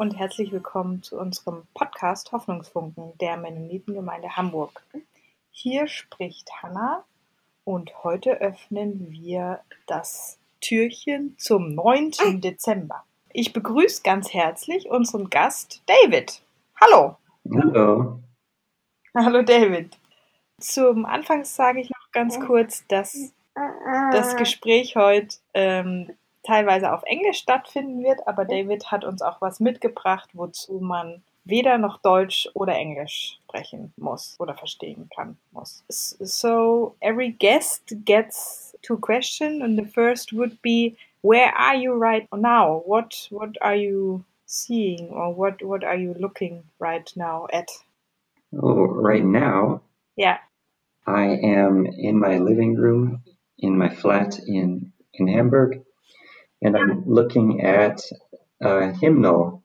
und herzlich willkommen zu unserem Podcast Hoffnungsfunken der Mennonitengemeinde Hamburg. Hier spricht Hanna und heute öffnen wir das Türchen zum 9. Dezember. Ich begrüße ganz herzlich unseren Gast David. Hallo. Hallo. Hallo David. Zum Anfang sage ich noch ganz kurz, dass das Gespräch heute ähm, teilweise auf Englisch stattfinden wird, aber David hat uns auch was mitgebracht, wozu man weder noch Deutsch oder Englisch sprechen muss oder verstehen kann muss. So every guest gets two questions and the first would be where are you right now? What what are you seeing or what what are you looking right now at? Oh, right now. Yeah. I am in my living room in my flat in in Hamburg and I'm looking at a hymnal,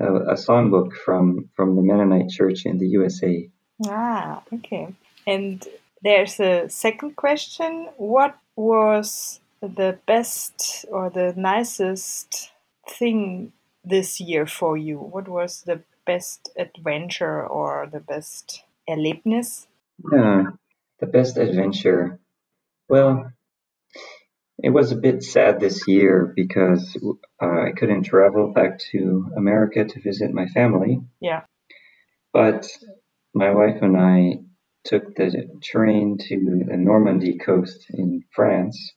a, a songbook from from the Mennonite Church in the USA. Ah, okay. And there's a second question. What was the best or the nicest thing this year for you? What was the best adventure or the best Erlebnis? Yeah, the best adventure. Well, it was a bit sad this year because uh, I couldn't travel back to America to visit my family. Yeah. But my wife and I took the train to the Normandy coast in France,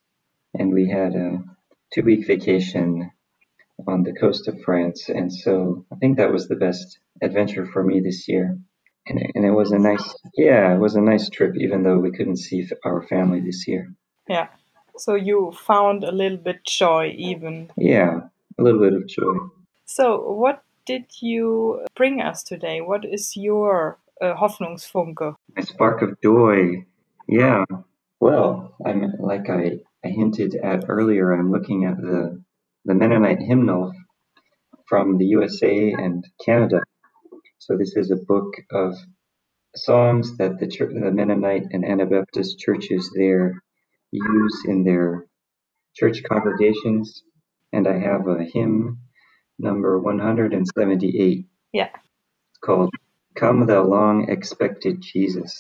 and we had a two week vacation on the coast of France. And so I think that was the best adventure for me this year. And, and it was a nice, yeah, it was a nice trip, even though we couldn't see our family this year. Yeah. So you found a little bit joy even. Yeah, a little bit of joy. So what did you bring us today? What is your uh, Hoffnungsfunke? A spark of joy. Yeah. Well, I'm like I, I hinted at earlier. I'm looking at the the Mennonite hymnal from the USA and Canada. So this is a book of songs that the, church, the Mennonite and Anabaptist churches there use in their church congregations, and I have a hymn number 178. Yeah. It's called Come Thou Long Expected Jesus.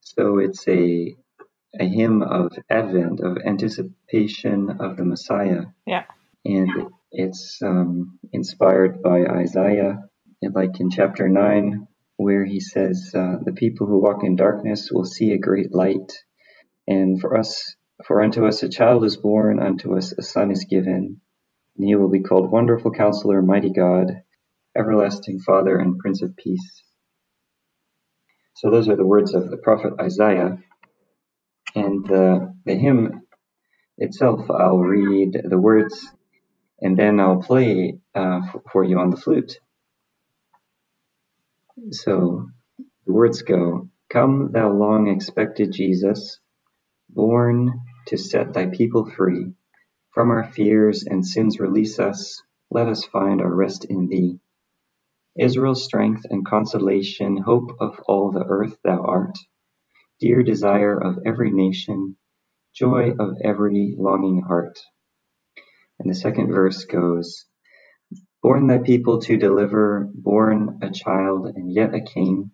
So it's a a hymn of Advent, of anticipation of the Messiah. Yeah. And it's um, inspired by Isaiah, like in chapter 9, where he says, uh, The people who walk in darkness will see a great light. And for us, for unto us a child is born, unto us a son is given, and he will be called Wonderful Counselor, Mighty God, Everlasting Father, and Prince of Peace. So those are the words of the prophet Isaiah. And the, the hymn itself, I'll read the words and then I'll play uh, for you on the flute. So the words go Come, thou long expected Jesus born to set thy people free. From our fears and sins release us, let us find our rest in thee. Israel's strength and consolation, hope of all the earth thou art, dear desire of every nation, joy of every longing heart. And the second verse goes, Born thy people to deliver, born a child and yet a king,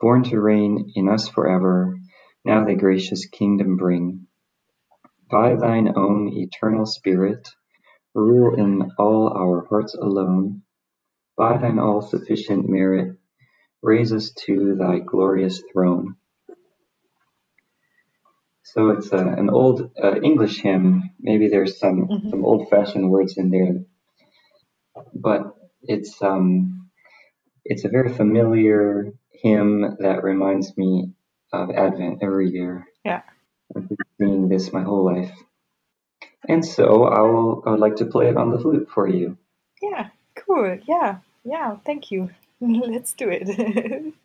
born to reign in us forever, now thy gracious kingdom bring. By thine own eternal Spirit, rule in all our hearts alone. By thine all sufficient merit, raise us to thy glorious throne. So it's uh, an old uh, English hymn. Maybe there's some, Mhm. some old fashioned words in there, but it's um, it's a very familiar hymn that reminds me of Advent every year. Yeah. I've been singing this my whole life. And so I will I would like to play it on the flute for you. Yeah, cool. Yeah, yeah, thank you. Let's do it.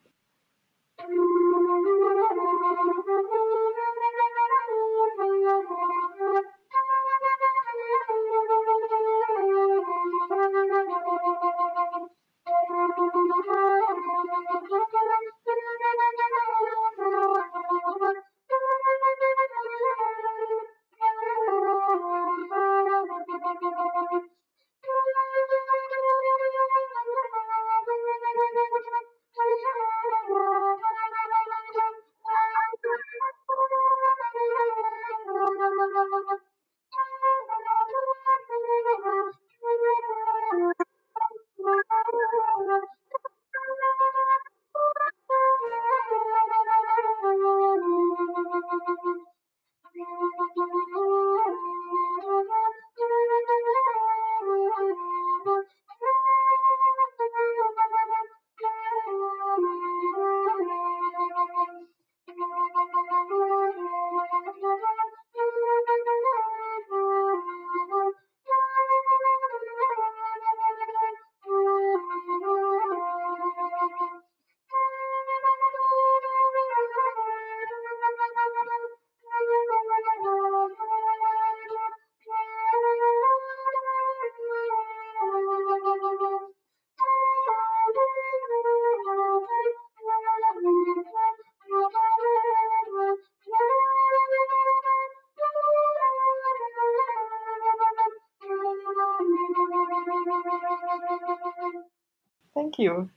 you.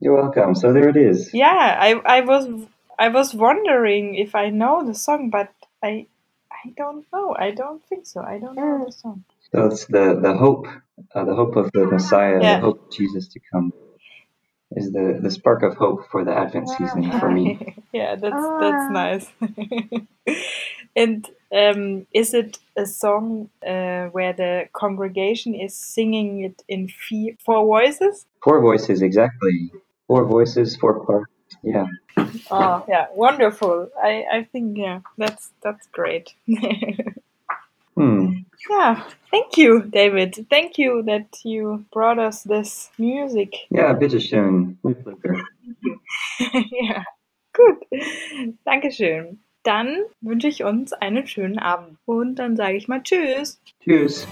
You're welcome. So there it is. Yeah, I, I was I was wondering if I know the song, but I I don't know. I don't think so. I don't know the song. So it's the the hope, uh, the hope of the Messiah, Yeah. the hope of Jesus to come, is the the spark of hope for the Advent season for me. yeah, that's that's nice. and um, is it a song uh, where the congregation is singing it in four voices? Four voices, exactly. Four voices, four parts. Yeah. Oh, yeah, wonderful. I I think yeah, that's that's great. Hmm. yeah, thank you, David. Thank you that you brought us this music. Ja, bitteschön. Ja, gut. Dankeschön. Dann wünsche ich uns einen schönen Abend. Und dann sage ich mal Tschüss. Tschüss.